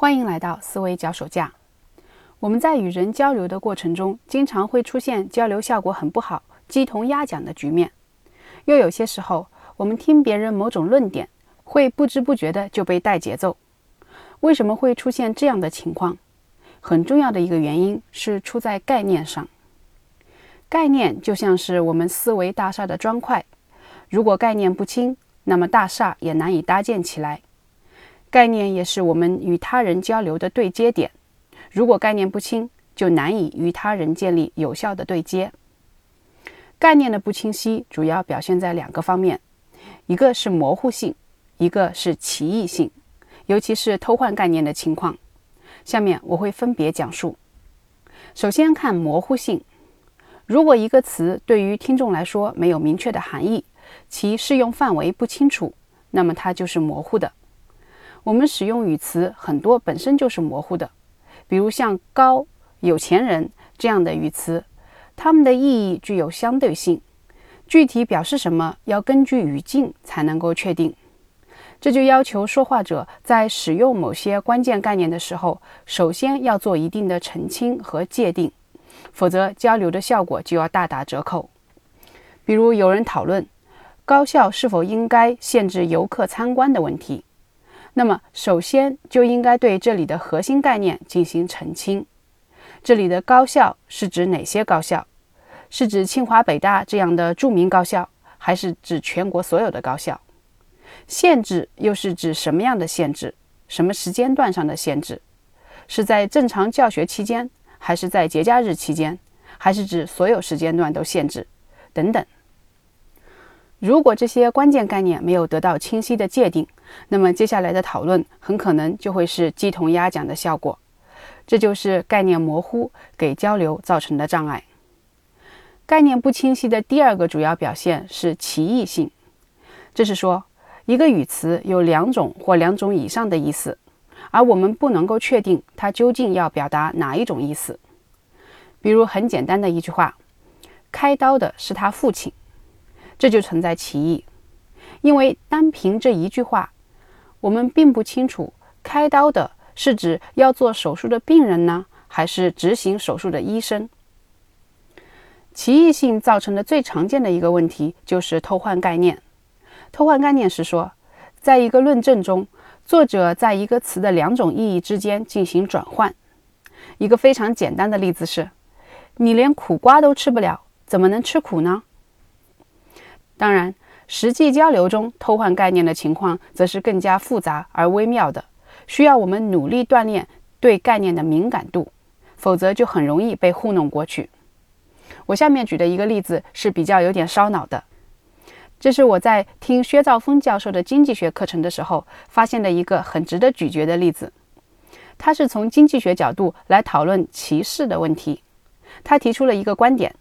欢迎来到思维脚手架。我们在与人交流的过程中，经常会出现交流效果很不好、鸡同鸭讲的局面。又有些时候，我们听别人某种论点，会不知不觉的就被带节奏。为什么会出现这样的情况？很重要的一个原因是出在概念上。概念就像是我们思维大厦的砖块，如果概念不清，那么大厦也难以搭建起来。概念也是我们与他人交流的对接点，如果概念不清，就难以与他人建立有效的对接。概念的不清晰主要表现在两个方面，一个是模糊性，一个是歧义性，尤其是偷换概念的情况。下面我会分别讲述。首先看模糊性，如果一个词对于听众来说没有明确的含义，其适用范围不清楚，那么它就是模糊的。我们使用语词很多本身就是模糊的，比如像“高”“有钱人”这样的语词，它们的意义具有相对性，具体表示什么要根据语境才能够确定。这就要求说话者在使用某些关键概念的时候，首先要做一定的澄清和界定，否则交流的效果就要大打折扣。比如有人讨论高校是否应该限制游客参观的问题。那么，首先就应该对这里的核心概念进行澄清。这里的高校是指哪些高校？是指清华、北大这样的著名高校，还是指全国所有的高校？限制又是指什么样的限制？什么时间段上的限制？是在正常教学期间，还是在节假日期间，还是指所有时间段都限制？等等。如果这些关键概念没有得到清晰的界定，那么接下来的讨论很可能就会是鸡同鸭讲的效果。这就是概念模糊给交流造成的障碍。概念不清晰的第二个主要表现是歧义性，这是说一个语词有两种或两种以上的意思，而我们不能够确定它究竟要表达哪一种意思。比如很简单的一句话：“开刀的是他父亲。”这就存在歧义，因为单凭这一句话，我们并不清楚开刀的是指要做手术的病人呢，还是执行手术的医生。歧义性造成的最常见的一个问题就是偷换概念。偷换概念是说，在一个论证中，作者在一个词的两种意义之间进行转换。一个非常简单的例子是：你连苦瓜都吃不了，怎么能吃苦呢？当然，实际交流中偷换概念的情况则是更加复杂而微妙的，需要我们努力锻炼对概念的敏感度，否则就很容易被糊弄过去。我下面举的一个例子是比较有点烧脑的，这是我在听薛兆丰教授的经济学课程的时候发现的一个很值得咀嚼的例子。他是从经济学角度来讨论歧视的问题，他提出了一个观点：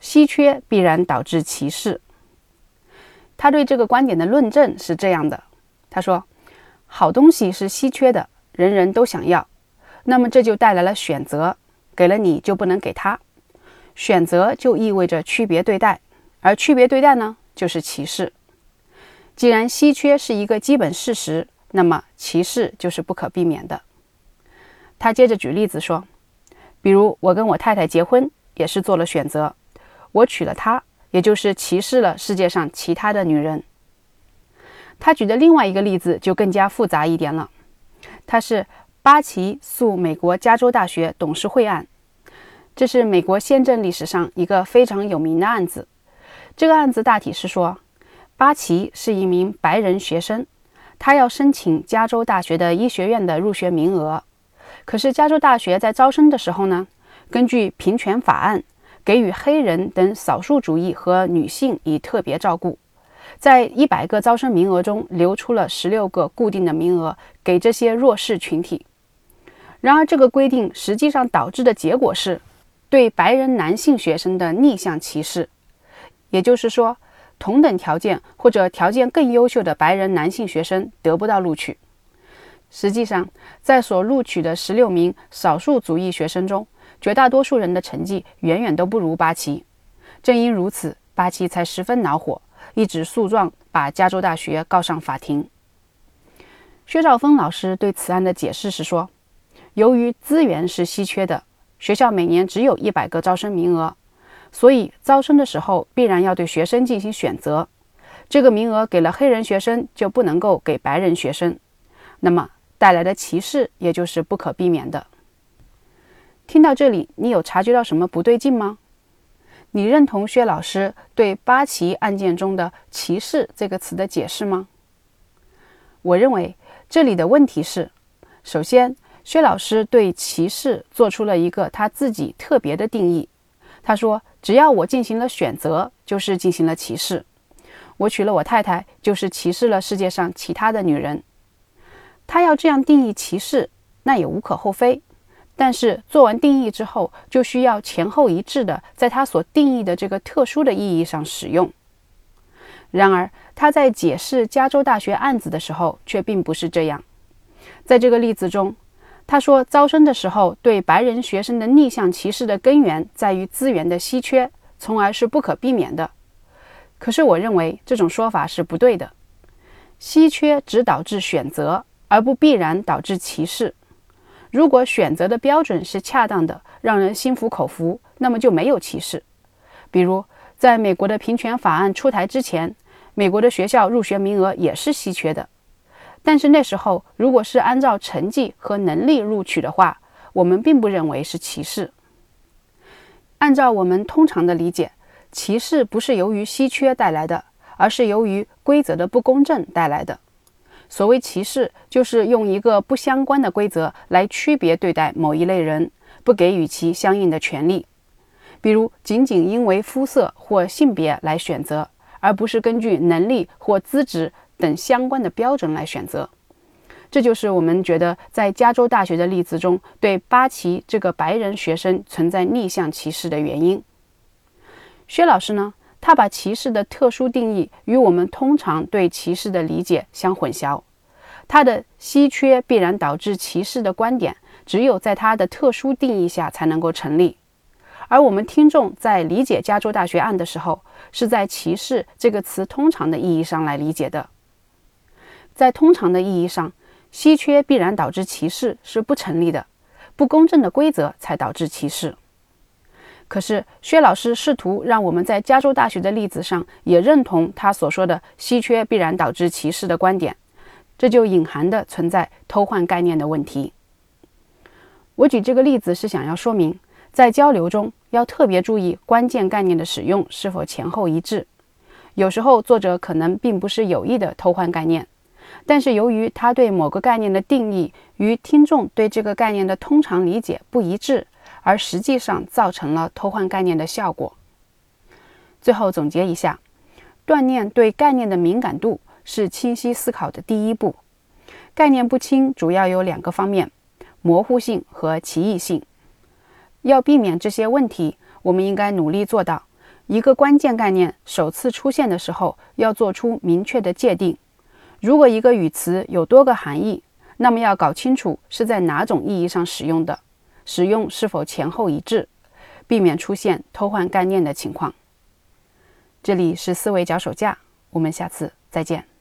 稀缺必然导致歧视。他对这个观点的论证是这样的：他说，好东西是稀缺的，人人都想要，那么这就带来了选择，给了你就不能给他，选择就意味着区别对待，而区别对待呢，就是歧视。既然稀缺是一个基本事实，那么歧视就是不可避免的。他接着举例子说，比如我跟我太太结婚，也是做了选择，我娶了她。也就是歧视了世界上其他的女人。他举的另外一个例子就更加复杂一点了，他是巴奇诉美国加州大学董事会案，这是美国宪政历史上一个非常有名的案子。这个案子大体是说，巴奇是一名白人学生，他要申请加州大学的医学院的入学名额，可是加州大学在招生的时候呢，根据平权法案。给予黑人等少数主义和女性以特别照顾，在一百个招生名额中留出了十六个固定的名额给这些弱势群体。然而，这个规定实际上导致的结果是对白人男性学生的逆向歧视。也就是说，同等条件或者条件更优秀的白人男性学生得不到录取。实际上，在所录取的十六名少数族裔学生中，绝大多数人的成绩远远都不如巴奇，正因如此，巴奇才十分恼火，一纸诉状把加州大学告上法庭。薛兆丰老师对此案的解释是说，由于资源是稀缺的，学校每年只有一百个招生名额，所以招生的时候必然要对学生进行选择。这个名额给了黑人学生，就不能够给白人学生，那么带来的歧视也就是不可避免的。听到这里，你有察觉到什么不对劲吗？你认同薛老师对八旗案件中的“歧视”这个词的解释吗？我认为这里的问题是：首先，薛老师对歧视做出了一个他自己特别的定义。他说：“只要我进行了选择，就是进行了歧视。我娶了我太太，就是歧视了世界上其他的女人。”他要这样定义歧视，那也无可厚非。但是做完定义之后，就需要前后一致的，在他所定义的这个特殊的意义上使用。然而，他在解释加州大学案子的时候，却并不是这样。在这个例子中，他说招生的时候对白人学生的逆向歧视的根源在于资源的稀缺，从而是不可避免的。可是，我认为这种说法是不对的。稀缺只导致选择，而不必然导致歧视。如果选择的标准是恰当的，让人心服口服，那么就没有歧视。比如，在美国的平权法案出台之前，美国的学校入学名额也是稀缺的。但是那时候，如果是按照成绩和能力录取的话，我们并不认为是歧视。按照我们通常的理解，歧视不是由于稀缺带来的，而是由于规则的不公正带来的。所谓歧视，就是用一个不相关的规则来区别对待某一类人，不给予其相应的权利。比如，仅仅因为肤色或性别来选择，而不是根据能力或资质等相关的标准来选择。这就是我们觉得在加州大学的例子中，对巴奇这个白人学生存在逆向歧视的原因。薛老师呢？他把歧视的特殊定义与我们通常对歧视的理解相混淆，他的稀缺必然导致歧视的观点，只有在他的特殊定义下才能够成立。而我们听众在理解加州大学案的时候，是在歧视这个词通常的意义上来理解的。在通常的意义上，稀缺必然导致歧视是不成立的，不公正的规则才导致歧视。可是，薛老师试图让我们在加州大学的例子上也认同他所说的“稀缺必然导致歧视”的观点，这就隐含的存在偷换概念的问题。我举这个例子是想要说明，在交流中要特别注意关键概念的使用是否前后一致。有时候作者可能并不是有意的偷换概念，但是由于他对某个概念的定义与听众对这个概念的通常理解不一致。而实际上造成了偷换概念的效果。最后总结一下，锻炼对概念的敏感度是清晰思考的第一步。概念不清主要有两个方面：模糊性和歧义性。要避免这些问题，我们应该努力做到：一个关键概念首次出现的时候，要做出明确的界定。如果一个语词有多个含义，那么要搞清楚是在哪种意义上使用的。使用是否前后一致，避免出现偷换概念的情况。这里是思维脚手架，我们下次再见。